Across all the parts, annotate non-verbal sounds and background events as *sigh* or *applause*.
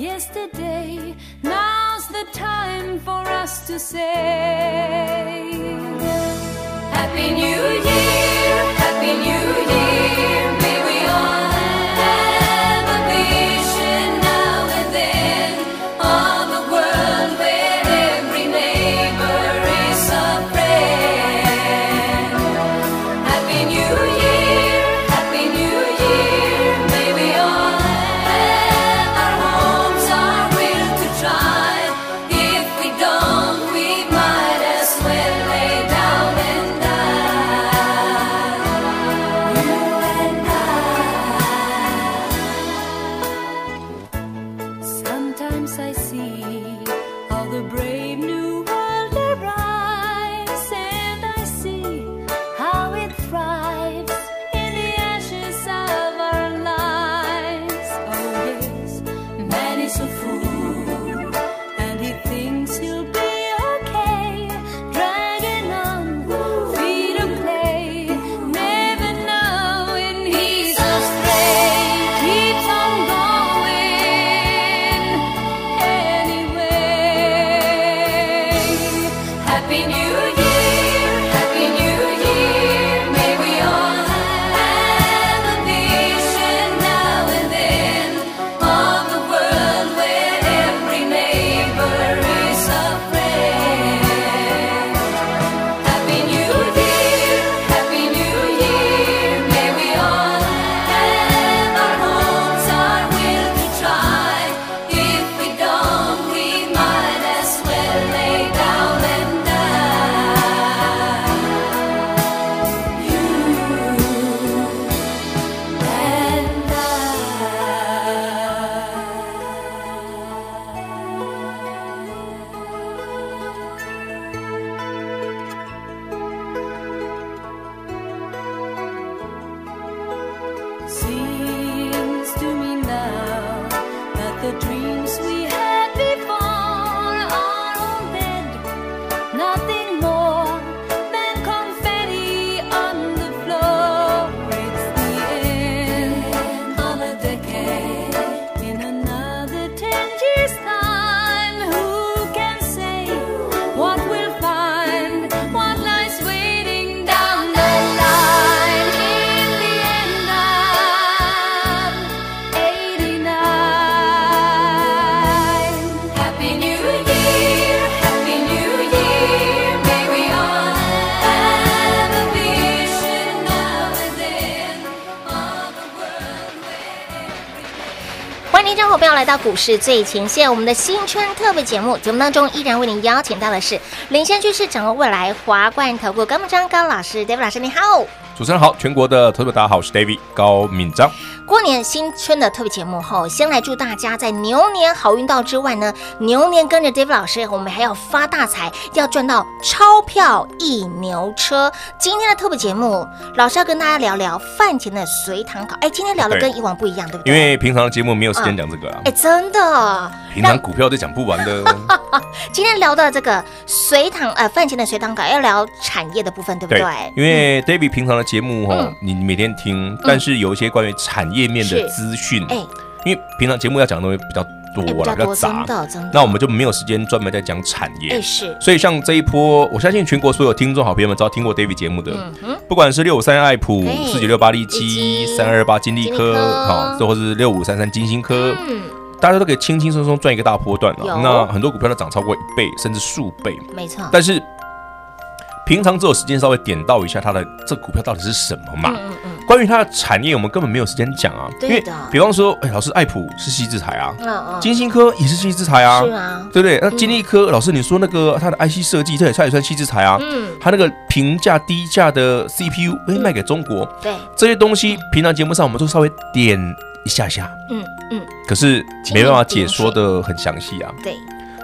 yesterday. Now's the time for us to say Happy New Year, Happy New Year. 来到股市最前线，我们的新春特别节目节目当中，依然为您邀请到的是领先趋势、掌握未来华冠投顾高木章高老师，David 老师，你好。主持人好，全国的投资者大家好，我是 David 高敏章。过年新春的特别节目后，先来祝大家在牛年好运到之外呢，牛年跟着 David 老师，我们还要发大财，要赚到钞票一牛车。今天的特别节目，老师要跟大家聊聊饭前的随堂考。哎，今天聊的跟以往不一样，对，对不对？因为平常的节目没有时间讲这个啊。哎，真的，平常股票都讲不完的。*laughs* 今天聊到这个随堂呃饭前的随堂考，要聊产业的部分，对不对？对，因为 David 平常的节目哈、嗯，你每天听，但是有一些关于产业。面的资讯，哎，因为平常节目要讲的东西比较多了，比较杂，那我们就没有时间专门在讲产业。是，所以像这一波，我相信全国所有听众好朋友们，只要听过 David 节目的，不管是六五三爱普、四九六八利基、三二八金利科，好，或者是六五三三金星科，大家都可以轻轻松松赚一个大波段了。那很多股票都涨超过一倍，甚至数倍。没错。但是平常只有时间稍微点到一下它的这股票到底是什么嘛？嗯嗯。关于它的产业，我们根本没有时间讲啊。对的。因为比方说，哎，老师，爱普是矽智财啊。嗯嗯。晶心科也是矽智财啊。是啊。对不对？那金立科，老师你说那个它的 IC 设计，这也算也算矽智财啊。嗯。它那个平价低价的 CPU，哎，卖给中国。对。这些东西平常节目上我们都稍微点。一下下，嗯嗯，可是没办法解说的很详细啊。对，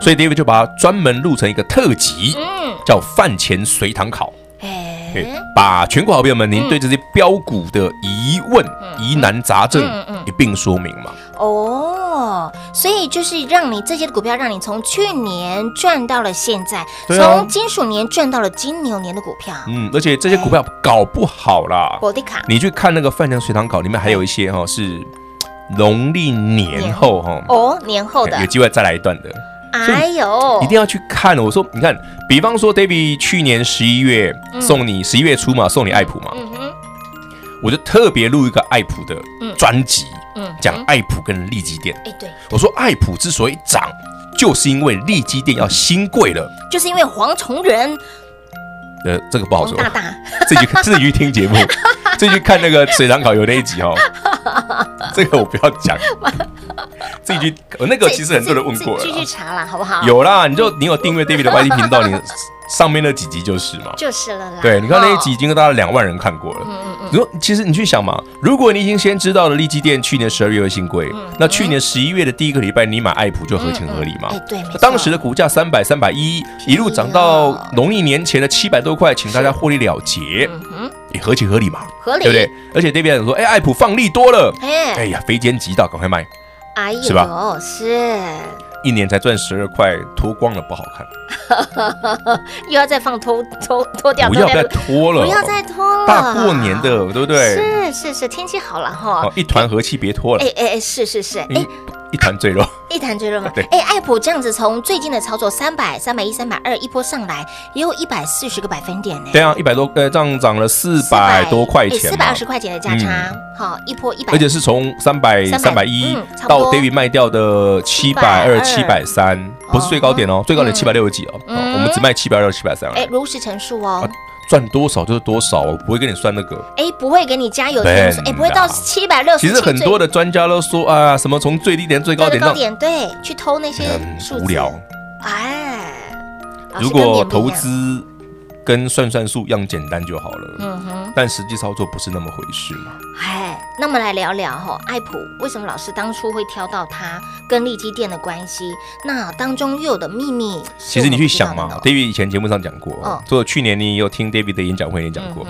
所以 David 就把它专门录成一个特辑，嗯，叫饭前随堂考。哎，把全国好朋友们，您对这些标股的疑问、疑难杂症一并说明嘛。哦，所以就是让你这些股票，让你从去年赚到了现在，从金属年赚到了金牛年的股票。嗯，而且这些股票搞不好啦，你去看那个饭前随堂考里面还有一些哈是。农历年后哈哦，年后的有机会再来一段的，哎呦，一定要去看。我说，你看，比方说，David 去年十一月送你十一月初嘛，送你爱普嘛，嗯，我就特别录一个爱普的专辑，嗯，讲爱普跟利基店。哎，对，我说爱普之所以涨，就是因为利基店要新贵了，就是因为黄崇仁。呃，这个不好说，大大。*laughs* 自己自己去听节目，*laughs* 自己去看那个水塘考油那一集哦。这个我不要讲，*laughs* 自己去。那个其实很多人问过了，继续查啦，好不好？有啦，你就你有订阅 David 的 YT 频道，你上面那几集就是嘛，就是了啦。对，你看那一集已经大概两万人看过了。嗯嗯嗯。如果其实你去想嘛，如果你已经先知道了利基店去年十二月会新规，那去年十一月的第一个礼拜你买爱普就合情合理嘛。哎，对。当时的股价三百、三百一，一路涨到农历年前的七百多块，请大家获利了结。嗯。也合情合理嘛，合理对不对？而且 David 说，哎，爱普放利多了，哎呀，非奸即盗，赶快卖，哎呦，是吧？是，一年才赚十二块，脱光了不好看，*laughs* 又要再放脱脱脱掉，不要再脱了，不要再脱了，大过年的，对不对？是是是，天气好了哈，一团和气，别脱了，哎哎哎，是是是，哎。一潭坠落，*laughs* 一潭坠落吗？对，哎，爱普这样子从最近的操作三百、三百一、三百二一波上来，也有一百四十个百分点呢。对啊，一百多，呃，这样涨了四百多块钱，四百二十块钱的价差，好，一波一百，而且是从三百、三百一到 David 卖掉的七百二、七百三，不是最高点哦，最高点七百六十几哦，我们只卖七百二、七百三。哎，如实陈述哦。赚多少就是多少，我不会跟你算那个。哎，不会给你加油添醋，哎，不会到七百六十。其实很多的专家都说啊，什么从最低点最高点高点，对，去偷那些数字。无聊。哎，如果投资。跟算算数一样简单就好了，嗯哼，但实际操作不是那么回事嘛。哎，那么来聊聊哈，爱普为什么老师当初会挑到它跟利基店的关系？那当中又有的秘密，其实你去想嘛，David 以前节目上讲过，哦，所以去年你也有听 David 的演讲会也讲过，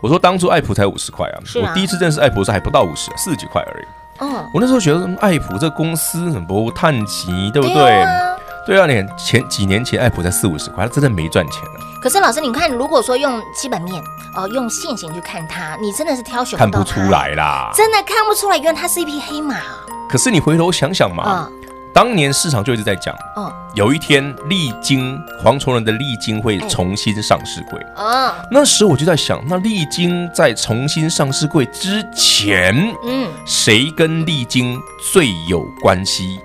我说当初爱普才五十块啊，我第一次认识爱普是还不到五十，四十几块而已。嗯，我那时候觉得爱普这公司很不探奇，对不对？对啊，你前几年前爱普才四五十块，他真的没赚钱了。可是老师，你看，如果说用基本面哦，用线型去看它，你真的是挑选看不出来啦，真的看不出来，原来它是一匹黑马。可是你回头想想嘛，嗯、当年市场就一直在讲，嗯，有一天力晶黄崇仁的力晶会重新上市柜，嗯，那时候我就在想，那力晶在重新上市柜之前，嗯，谁跟力晶最有关系？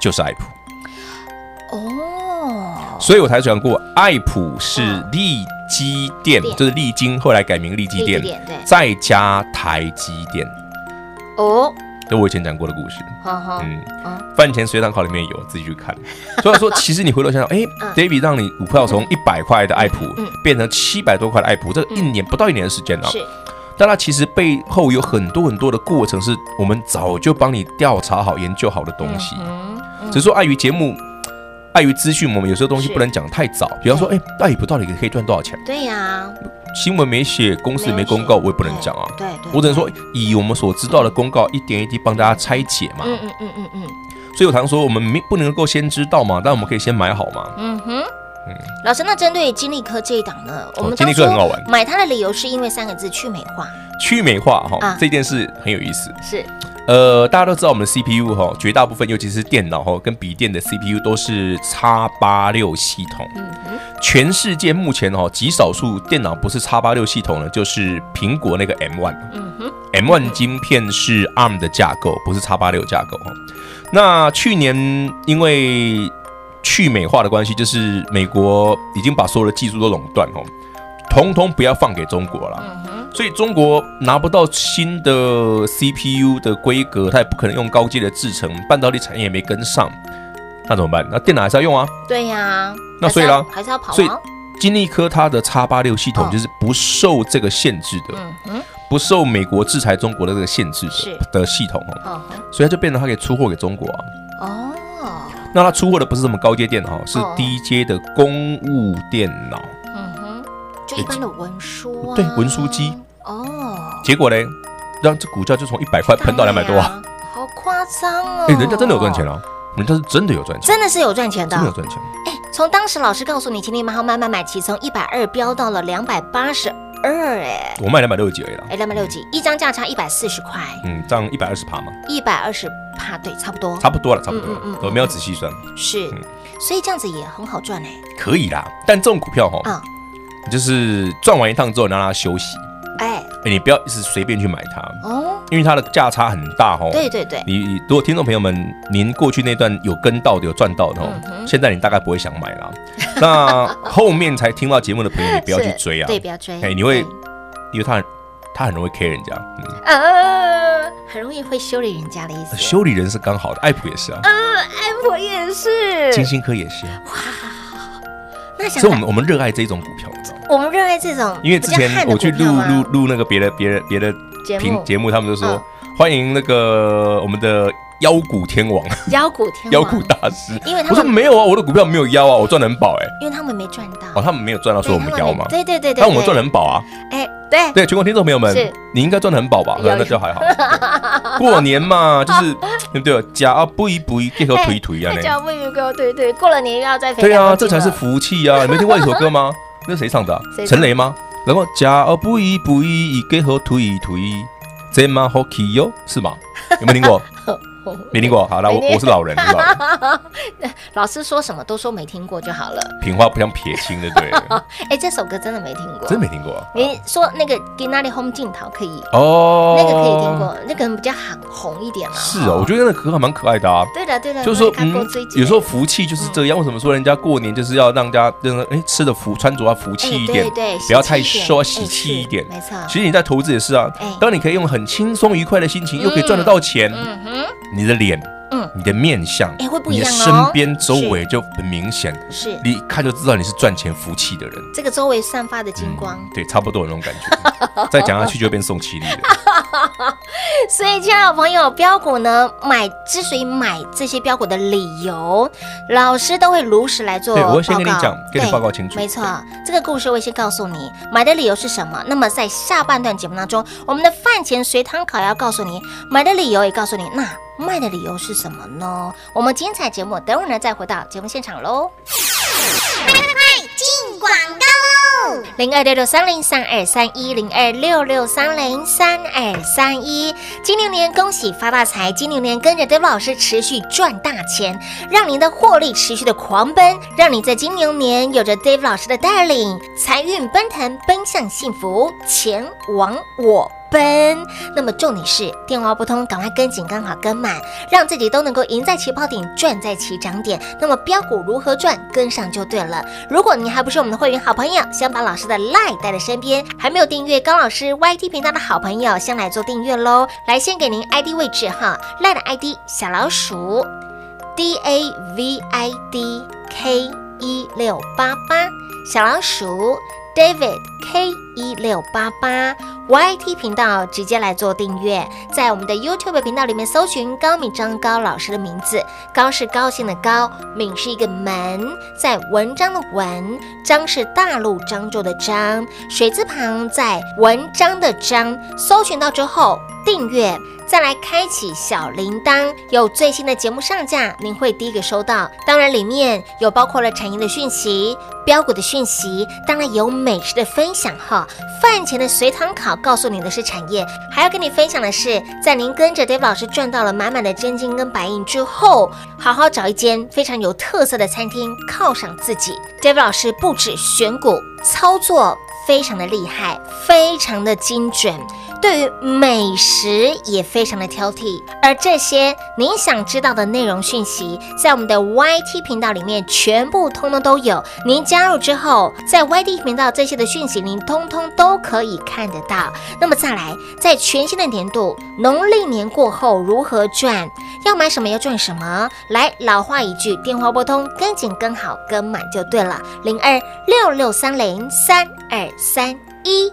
就是爱普。哦，所以我才讲过，爱普是利基电，就是利晶后来改名利基电，对，再加台积电。哦，这我以前讲过的故事。嗯，饭前随堂考里面有，自己去看。*laughs* 所以说，其实你回头想想，哎，David 让你股票从一百块的爱普变成七百多块的爱普，这一年不到一年的时间啊。是，但它其实背后有很多很多的过程，是我们早就帮你调查好、研究好的东西。只是说碍于节目。碍于资讯，我们有些东西不能讲太早。比方说，哎，爱普到底可以赚多少钱？对呀，新闻没写，公司没公告，我也不能讲啊。对对，我只能说以我们所知道的公告，一点一滴帮大家拆解嘛。嗯嗯嗯嗯嗯。所以我常说，我们没不能够先知道嘛，但我们可以先买好嘛。嗯哼。嗯，老师，那针对金丽科这一档呢，我们金丽科很好玩，买它的理由是因为三个字：去美化。去美化哈，这件事很有意思。是。呃，大家都知道我们的 CPU 哈，绝大部分尤其是电脑哈，跟笔电的 CPU 都是 X 八六系统。嗯。全世界目前哈，极少数电脑不是 X 八六系统呢，就是苹果那个 M one。嗯。M one 晶片是 ARM 的架构，不是 X 八六架构哈。那去年因为去美化的关系，就是美国已经把所有的技术都垄断哦，统统不要放给中国了。所以中国拿不到新的 CPU 的规格，它也不可能用高阶的制程，半导体产业也没跟上，那怎么办？那电脑还是要用啊。对呀、啊。那所以呢，还是要跑、啊。所以金立科它的叉八六系统就是不受这个限制的。嗯嗯。不受美国制裁中国的这个限制的的系统哦，所以它就变成它可以出货给中国啊。哦，那它出货的不是什么高阶电脑，是低阶的公务电脑。嗯哼，就一般的文书啊。对，文书机。哦。结果呢，让这股价就从一百块喷到两百多啊。好夸张哦！哎，人家真的有赚钱啊，人家是真的有赚钱，真的是有赚钱的，真的有赚钱。哎，从当时老师告诉你，请你买好慢慢买齐，从一百二飙到了两百八十。二哎，我卖两百六十几而已了。哎，两百六十几，一张价差一百四十块。嗯，这样一百二十趴嘛。一百二十趴，对，差不多。差不多了，差不多。嗯嗯，我没有仔细算。是，所以这样子也很好赚哎。可以啦，但这种股票哈，嗯，就是赚完一趟之后让它休息。哎，你不要一直随便去买它哦，因为它的价差很大哦。对对对，你如果听众朋友们，您过去那段有跟到的、有赚到的哦，现在你大概不会想买了。那 *laughs* 后面才听到节目的朋友，你不要去追啊，对，不要追。哎，你会，因为他他很容易 K 人家，呃，很容易会修理人家的意思。修理人是刚好的，爱普也是啊，呃，爱普也是，金星科也是。哇。所以，我们我们热爱这种股票，你知道吗？我们热爱这种，因为之前我去录录录那个别的别的别的节目节目，他们就说欢迎那个我们的妖股天王，妖股天妖股大师。因为他们说没有啊，我的股票没有妖啊，我赚的很饱哎。因为他们没赚到哦，他们没有赚到，说我们妖嘛。对对对对，但我们赚的很饱啊。哎，对对，全国听众朋友们，你应该赚得很饱吧？那就还好。*laughs* 过年嘛，就是对不对？假啊不一不一，结合推推啊，假不一个推推，过了年又要再对啊，这才是福气啊！你没听过一首歌吗？那是谁唱的？陈雷吗？然后假啊不一不一，结合推推，这么好气哟，是吗？有没有听过？没听过，好了，我我是老人，*laughs* 老师说什么都说没听过就好了。平话不想撇清的，对。*laughs* 哎，这首歌真的没听过，真没听过。你说那个《给那里 home 镜头》可以哦，那个可以听过，那个比较很红一点嘛。是哦，我觉得那个歌还蛮可爱的啊。对的，对的，就是说，嗯，有时候福气就是这样。为什么说人家过年就是要让人家，哎，吃的福，穿着要福气一点，对，不要太说喜气一点。没错。其实你在投资也是啊，当你可以用很轻松愉快的心情，又可以赚得到钱，嗯哼。你的脸，嗯，你的面相，哎，会不一样哦。你的身边周围就很明显，是，你一看就知道你是赚钱福气的人。这个周围散发的金光，对，差不多有那种感觉。*laughs* 再讲下去就变宋七力了。*laughs* 所以，亲爱的朋友，标股呢，买之所以买这些标股的理由，老师都会如实来做。对，我会先跟你讲，跟你报告清楚。没错，这个故事我会先告诉你买的理由是什么。那么在下半段节目当中，我们的饭前随堂考要告诉你买的理由，也告诉你那。卖的理由是什么呢？我们精彩节目等会儿呢再回到节目现场喽！快快快进广告喽！零二六六三零三二三一零二六六三零三二三一，金牛年恭喜发大财！金牛年跟着 David 老师持续赚大钱，让您的获利持续的狂奔，让你在金牛年有着 David 老师的带领，财运奔腾，奔向幸福，钱往我。奔，那么重点是电话不通，赶快跟紧，刚好跟满，让自己都能够赢在起跑点，赚在起涨点。那么标股如何赚，跟上就对了。如果你还不是我们的会员好朋友，想把老师的 LINE 带在身边，还没有订阅高老师 YT 频道的好朋友，先来做订阅喽。来，先给您 ID 位置哈，LINE 的 ID 小老鼠 D A V I D K 一六八八，小老鼠 David K 一六八八。YT 频道直接来做订阅，在我们的 YouTube 频道里面搜寻高敏章高老师的名字，高是高兴的高，敏是一个门，在文章的文，章是大陆漳州的漳，水字旁在文章的章，搜寻到之后订阅。再来开启小铃铛，有最新的节目上架，您会第一个收到。当然，里面有包括了产业的讯息、标股的讯息，当然有美食的分享哈。饭前的随堂考告诉你的是产业，还要跟你分享的是，在您跟着 David 老师赚到了满满的真金跟白银之后，好好找一间非常有特色的餐厅犒赏自己。David 老师不止选股操作非常的厉害，非常的精准。对于美食也非常的挑剔。而这些您想知道的内容讯息，在我们的 YT 频道里面全部通通都有。您加入之后，在 YT 频道这些的讯息，您通通都可以看得到。那么再来，在全新的年度农历年过后如何赚？要买什么要赚什么？来，老话一句，电话拨通，跟紧跟好跟满就对了。零二六六三零三二三一，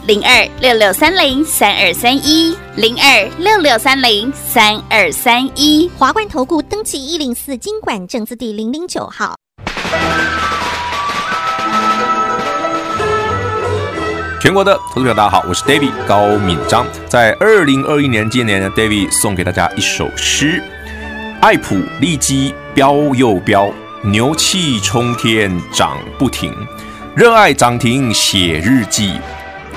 零二六六三零三二三一，零二六六三零三二三一，华冠投顾登记一零四经管证字第零零九号。全国的投资者大家好，我是 David 高敏章，在二零二一年今年呢，David 送给大家一首诗：爱普利基飙又飙，牛气冲天涨不停，热爱涨停写日记。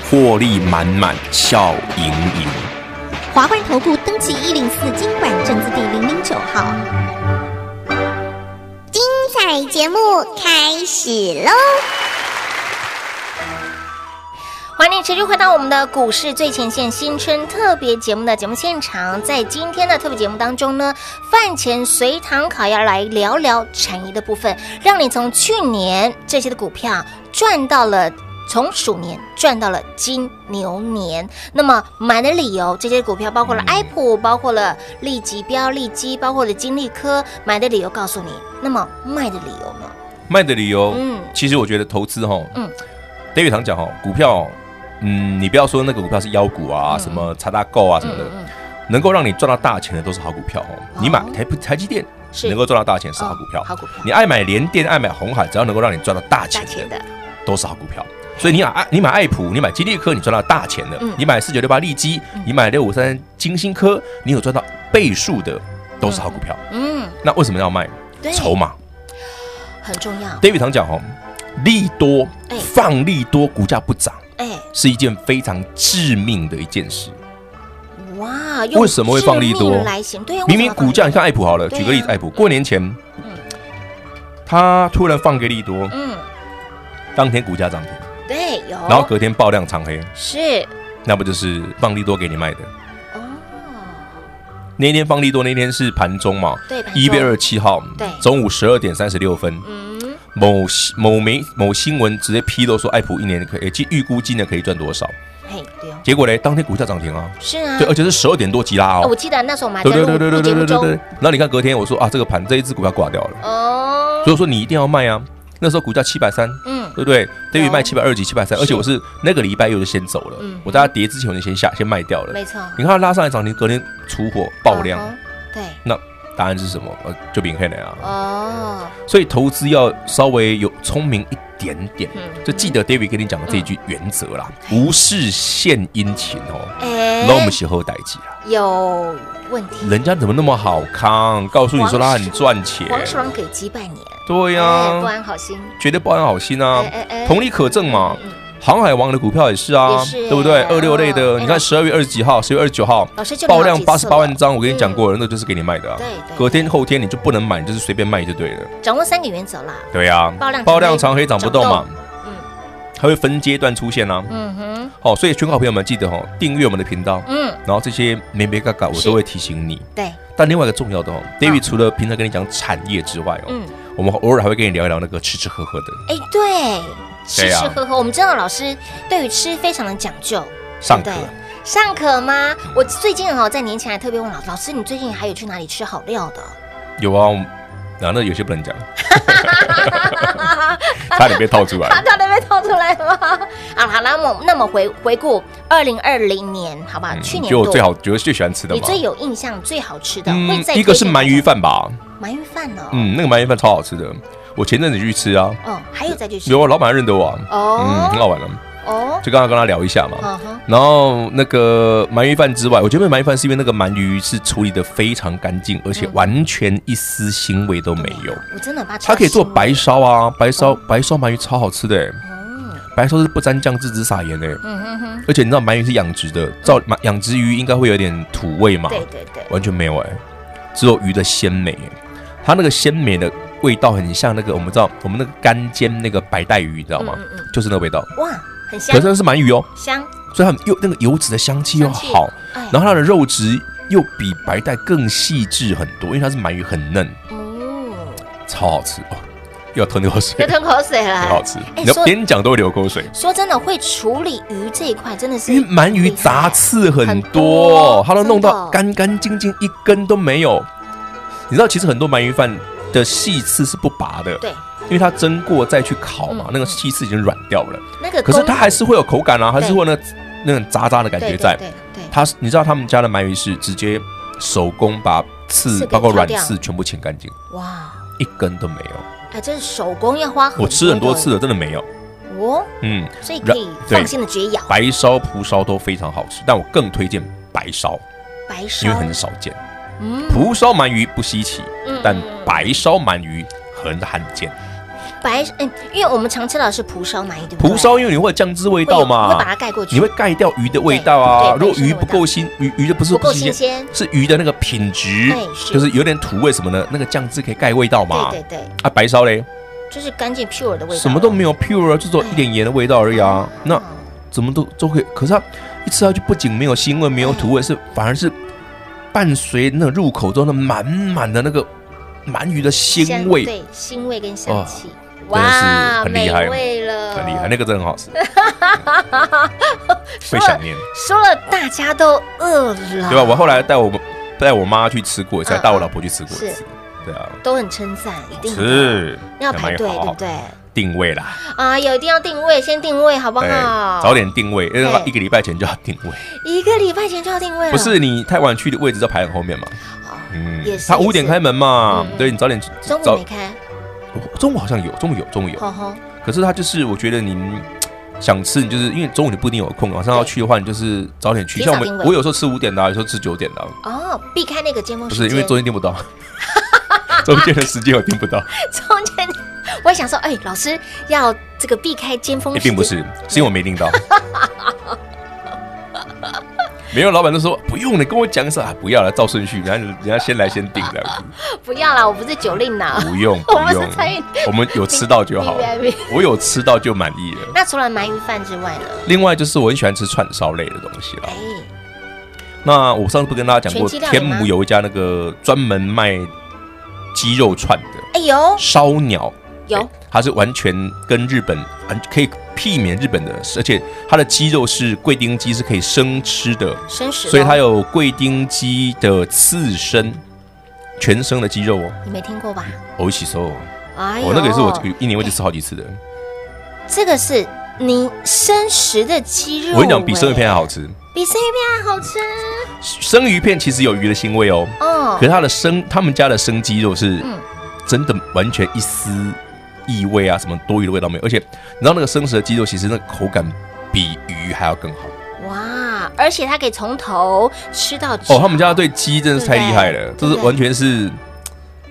获利满满，笑盈盈。华冠投顾登记一零四经管证字第零零九号。精彩节目开始喽！欢迎持续回到我们的股市最前线新春特别节目的节目现场。在今天的特别节目当中呢，饭前随堂考要来聊聊产业的部分，让你从去年这些的股票赚到了。从鼠年赚到了金牛年，那么买的理由，这些股票包括了爱普，包括了利基标、利基，包括了金利科，买的理由告诉你。那么卖的理由呢？卖的理由，嗯，其实我觉得投资哈，嗯，David 常讲哈，股票，嗯，你不要说那个股票是妖股啊，嗯、什么查大购啊什么的，嗯嗯、能够让你赚到大钱的都是好股票哦。你买台台积电，是能够赚到大钱是好股票，哦、好股票。你爱买联电，爱买红海，只要能够让你赚到大钱的，钱的都是好股票。所以你买爱你买爱普，你买吉利科，你赚到大钱的；你买四九六八利基，你买六五三金星科，你有赚到倍数的，都是好股票。嗯，那为什么要卖？筹码很重要。David 常讲哦，利多放利多，股价不涨，哎，是一件非常致命的一件事。哇，为什么会放利多？明明股价，你看爱普好了，举个例子，爱普过年前，他突然放个利多，嗯，当天股价涨停。对，有，然后隔天爆量长黑，是，那不就是放利多给你卖的？哦，那天放利多那天是盘中嘛？对，一月二十七号，对，中午十二点三十六分，嗯，某某媒某新闻直接披露说，爱普一年可以，即预估今年可以赚多少？嘿，对哦。结果呢，当天股价涨停啊，是啊，对，而且是十二点多急拉哦。我记得那时候我们还在录录节目中，然后你看隔天我说啊，这个盘这一只股票挂掉了，哦，所以说你一定要卖啊。那时候股价七百三，嗯，对不对？David 卖七百二几、七百三，而且我是那个礼拜又就先走了，嗯，我大家跌之前我就先下先卖掉了，没错。你看它拉上来涨停，隔天出货爆量，对，那答案是什么？呃，就明黑了啊。哦，所以投资要稍微有聪明一点点，就记得 David 跟你讲的这一句原则啦，无事献殷勤哦，哎，那我们以后代记啊，有问题？人家怎么那么好康？告诉你说他很赚钱，黄鼠狼给鸡拜年。对呀、啊，不安好心，绝对不安好心啊！同理可证嘛。航海王的股票也是啊，对不对？二六类的，你看十二月二十几号，十月二十九号，爆量八十八万张，我跟你讲过了，那就是给你卖的啊。隔天后天你就不能买，你就是随便卖就对了。掌握三个原则啦。对呀，爆量爆量长黑涨不动嘛。嗯，它会分阶段出现啊。嗯哼。好，所以全国好朋友们记得哦，订阅我们的频道。嗯。然后这些眉眉角角我都会提醒你。对。但另外一个重要的哦，David 除了平常跟你讲产业之外哦。我们偶尔还会跟你聊一聊那个吃吃喝喝的。哎，对，吃吃喝喝，我们知道老师对于吃非常的讲究。上课，尚可吗？我最近哈在年前还特别问老老师，你最近还有去哪里吃好料的？有啊，然后那有些不能讲，*laughs* 差点被套出来，*laughs* 差点被套出来了吗？啊，好，那么那么回回顾二零二零年，好吧，去年就我最好觉得最喜欢吃的，你最有印象最好吃的，会在一个是鳗鱼饭吧。鳗鱼饭哦，嗯，那个鳗鱼饭超好吃的，我前阵子去吃啊，哦，还有再去吃，有啊，老板还认得我，哦，嗯，很好玩的，哦，就刚刚跟他聊一下嘛。然后那个鳗鱼饭之外，我觉得鳗鱼饭是因为那个鳗鱼是处理的非常干净，而且完全一丝腥味都没有。我真的把它可以做白烧啊，白烧白烧鳗鱼超好吃的。白烧是不沾酱汁，只撒盐的。嗯哼哼。而且你知道鳗鱼是养殖的，照养殖鱼应该会有点土味嘛？对对对，完全没有哎，只有鱼的鲜美。它那个鲜美的味道很像那个我们知道我们那个干煎那个白带鱼，你知道吗？就是那个味道。哇。很香，可是那是鳗鱼哦，香，所以它又那个油脂的香气又好，然后它的肉质又比白带更细致很多，因为它是鳗鱼很嫩，哦，超好吃。哦，又要吞口水，要吞口水了，*laughs* 很好吃，你边讲都会流口水。说真的，会处理鱼这一块真的是，因为鳗鱼杂刺很多，它都弄到干干净净，一根都没有。你知道，其实很多鳗鱼饭的细刺是不拔的，对。因为它蒸过再去烤嘛，那个细刺已经软掉了。那个，可是它还是会有口感啊，还是会那那种渣渣的感觉在。对对。它，你知道他们家的鳗鱼是直接手工把刺，包括软刺全部清干净。哇，一根都没有。哎，这是手工要花很。我吃很多次了，真的没有。哦。嗯。所以可以放心的绝咬。白烧、蒲烧都非常好吃，但我更推荐白烧。白烧。因为很少见。嗯。蒲烧鳗鱼不稀奇，但白烧鳗鱼很罕见。白嗯，因为我们常吃到的是蒲烧鳗鱼，对不对？蒲烧因为你会有酱汁味道嘛，会把它盖过去，你会盖掉鱼的味道啊。如果鱼不够新，鱼鱼的不是不够新鲜，是鱼的那个品质，就是有点土味什么的，那个酱汁可以盖味道嘛。对对对。啊，白烧嘞，就是干净 pure 的味道，什么都没有 pure，就只有一点盐的味道而已啊。那怎么都都可以，可是它一吃下去不仅没有腥味，没有土味，是反而是伴随那入口中的满满的那个鳗鱼的鲜味，对，腥味跟香气。哇，很厉害，很厉害，那个真的很好吃，*laughs* 会想念。说了，大家都饿了，对吧？我后来带我带我妈去吃过一次，带我老婆去吃过一次，对啊，都很称赞，一定是要排队，对不对？定位啦，啊，有一定要定位，先定位好不好？早点定位，因为一个礼拜前就要定位，一个礼拜前就要定位，不是你太晚去的位置在排很后面嘛？嗯，也是，他五点开门嘛，对你早点中午没开。中午好像有，中午有，中午有。可是他就是，我觉得您想吃，你就是因为中午你不一定有空，晚上要去的话，你就是早点去。像我们，我有时候吃五点的，有时候吃九点的。哦，避开那个尖峰时间。不是因为中间订不到，*laughs* 中间的时间我订不到。*laughs* 中间，我也想说，哎，老师要这个避开尖峰并不是，是因为我没订到。*laughs* 没有，老板都说不用，你跟我讲一声啊，不要了，照顺序，人家人家先来先订这样子。不要了，我不是酒令呐。不用，*laughs* 不用，我们有吃到就好。我有吃到就满意了。那除了鳗鱼饭之外呢？另外就是我很喜欢吃串烧类的东西了。哎，那我上次不跟大家讲过，天母有一家那个专门卖鸡肉串的。哎呦，烧鸟有，它是完全跟日本完可以。媲美日本的，而且它的鸡肉是贵丁鸡，是可以生吃的，生食，所以它有贵丁鸡的刺身，全生的鸡肉哦。你没听过吧？我一起说，哎，我那个也是我一年会去吃好几次的。这个是你生食的鸡肉，我跟你讲，比生鱼片还好吃，比生鱼片还好吃。生鱼片其实有鱼的腥味哦，哦，可是它的生，他们家的生鸡肉是真的完全一丝。异味啊，什么多余的味道没有？而且你知道那个生食的鸡肉，其实那个口感比鱼还要更好。哇！而且它可以从头吃到哦，他们家对鸡真的是太厉害了，这是完全是，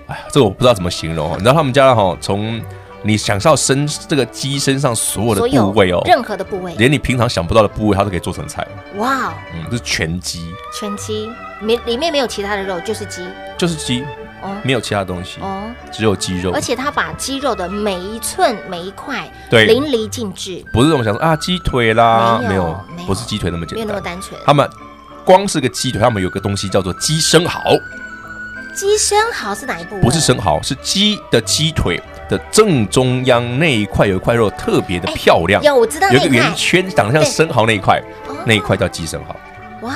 哎呀，这个我不知道怎么形容。你知道他们家哈，从你想到身这个鸡身上所有的部位哦，任何的部位，连你平常想不到的部位，它都可以做成菜。哇！嗯，这是全鸡，全鸡，没里面没有其他的肉，就是鸡，就是鸡。没有其他东西哦，只有鸡肉，而且他把鸡肉的每一寸每一块对。淋漓尽致，不是我们想说啊鸡腿啦，没有，不是鸡腿那么简单，没有那么单纯。他们光是个鸡腿，他们有个东西叫做鸡生蚝。鸡生蚝是哪一部？不是生蚝，是鸡的鸡腿的正中央那一块有一块肉特别的漂亮，有我知道，有一个圆圈长得像生蚝那一块，那一块叫鸡生蚝。哇，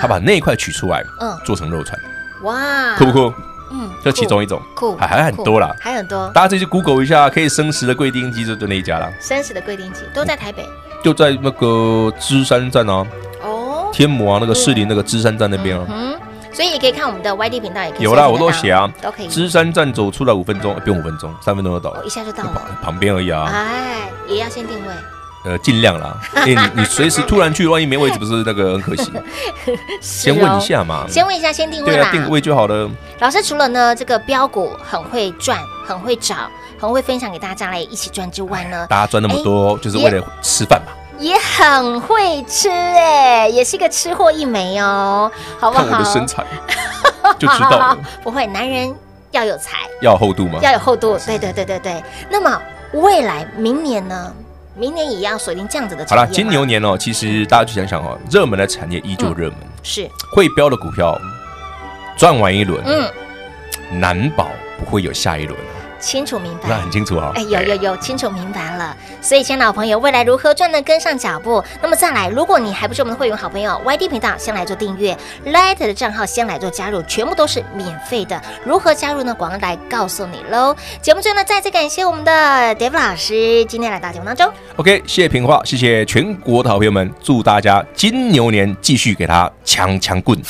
他把那一块取出来，嗯，做成肉串。哇，酷不酷？嗯，这其中一种，酷，还还很多啦，还很多。大家自己去 Google 一下，可以生食的贵丁鸡就就那一家啦。生食的贵丁鸡都在台北，就在那个芝山站哦，哦，天母啊，那个士林那个芝山站那边啊。嗯，所以也可以看我们的 YD 频道，也可以有啦，我都写啊，都可以。芝山站走出来五分钟，不用五分钟，三分钟就到了，一下就到了，旁边而已啊。哎，也要先定位。呃，尽量啦。*laughs* 哎，你你随时突然去，万一没位置，不是那个很可惜？*laughs* 先问一下嘛。先问一下，先定位啦。定个位就好了。老师除了呢，这个标股很会赚，很会找，很会分享给大家来一起赚之外呢，大家赚那么多，就是为了吃饭嘛。也很会吃哎，也是一个吃货一枚哦，好不好？看我的身材 *laughs* 就知道了。不会，男人要有才，要有厚度吗？要有厚度，对对对对对。那么未来明年呢？明年也要锁定这样子的。好了，金牛年哦，其实大家去想想哦，热门的产业依旧热门，是会标的股票赚完一轮，嗯，难保不会有下一轮。清楚明白，那很清楚啊。哎，有有有，清楚明白了。所以，亲爱的好朋友，未来如何赚呢？跟上脚步。那么再来，如果你还不是我们的会员好朋友，YD 频道先来做订阅，Light 的账号先来做加入，全部都是免费的。如何加入呢？广告来告诉你喽。节目最后呢，再次感谢我们的 David 老师今天来到节目当中。OK，谢谢平话，谢谢全国的好朋友们，祝大家金牛年继续给他强强棍。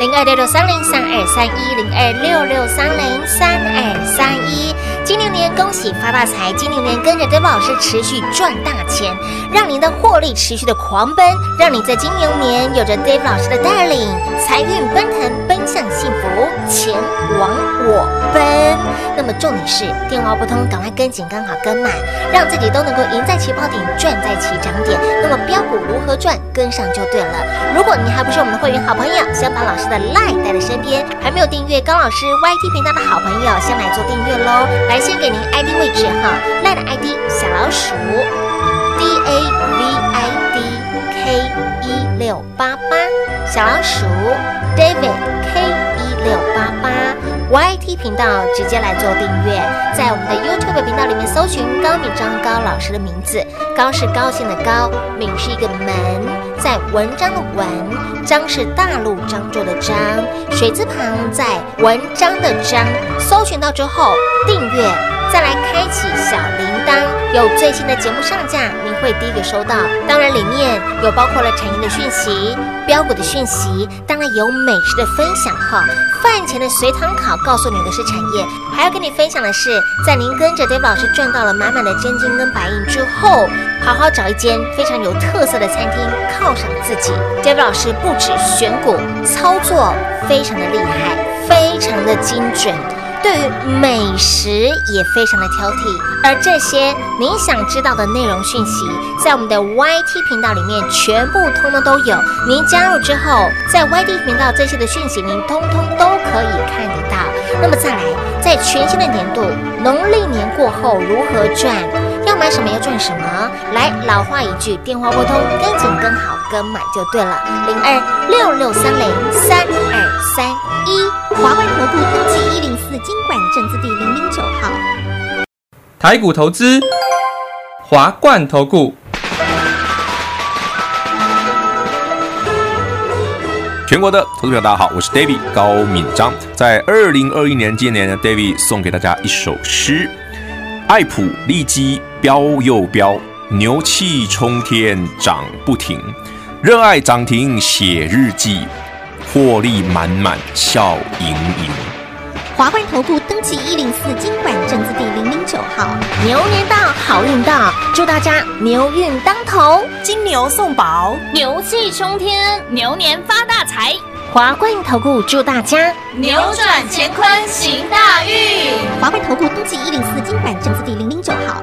零二六六三零三二三一零二六六三零三二三一，金牛年恭喜发大财！金牛年跟着德宝老师持续赚大钱，让您的获利持续的狂奔，让你在金牛年有着 Dave 老师的带领，财运奔腾，奔向幸福，钱往我奔。那么重点是电话不通，赶快跟紧，刚好跟满，让自己都能够赢在起跑点，赚在起涨点。那么标股如何赚？跟上就对了。如果你还不是我们的会员好朋友，先把老师的 LINE 带在身边，还没有订阅高老师 YT 频道的好朋友，先来做订阅喽。来，先给您 ID 位置哈，LINE 的 ID 小老鼠 D A V I D K 一六八八，小老鼠 David K 一六八八。YT 频道直接来做订阅，在我们的 YouTube 频道里面搜寻高敏章高老师的名字，高是高兴的高，敏是一个门，在文章的文，章是大陆漳州的章，水字旁在文章的章，搜寻到之后订阅，再来开启小铃铛，有最新的节目上架，您会第一个收到。当然里面有包括了产业的讯息、标股的讯息，当然有美食的分享哈，饭前的随堂考。告诉你的是产业，还要跟你分享的是，在您跟着 David 老师赚到了满满的真金跟白银之后，好好找一间非常有特色的餐厅犒赏自己。David 老师不止选股操作非常的厉害，非常的精准。对于美食也非常的挑剔，而这些您想知道的内容讯息，在我们的 YT 频道里面全部通通都有。您加入之后，在 YT 频道这些的讯息，您通通都可以看得到。那么再来，在全新的年度农历年过后如何赚？要买什么要赚什么？来，老话一句，电话拨通，跟紧跟好跟满就对了。零二六六三零三二三一，华冠投顾登记一零四金管证字第零零九号。台股投资，华冠投顾。全国的投资朋友，大家好，我是 David 高敏章。在二零二一年今年呢，David 送给大家一首诗：爱普利基飙又飙，牛气冲天涨不停，热爱涨停写日记，获利满满笑盈盈。华冠投顾登记一零四金管证字第零零九号，牛年到，好运到，祝大家牛运当头，金牛送宝，牛气冲天，牛年发大财。华冠投顾祝大家扭转乾坤行大运。华冠投顾登记一零四金管证字第零零九号。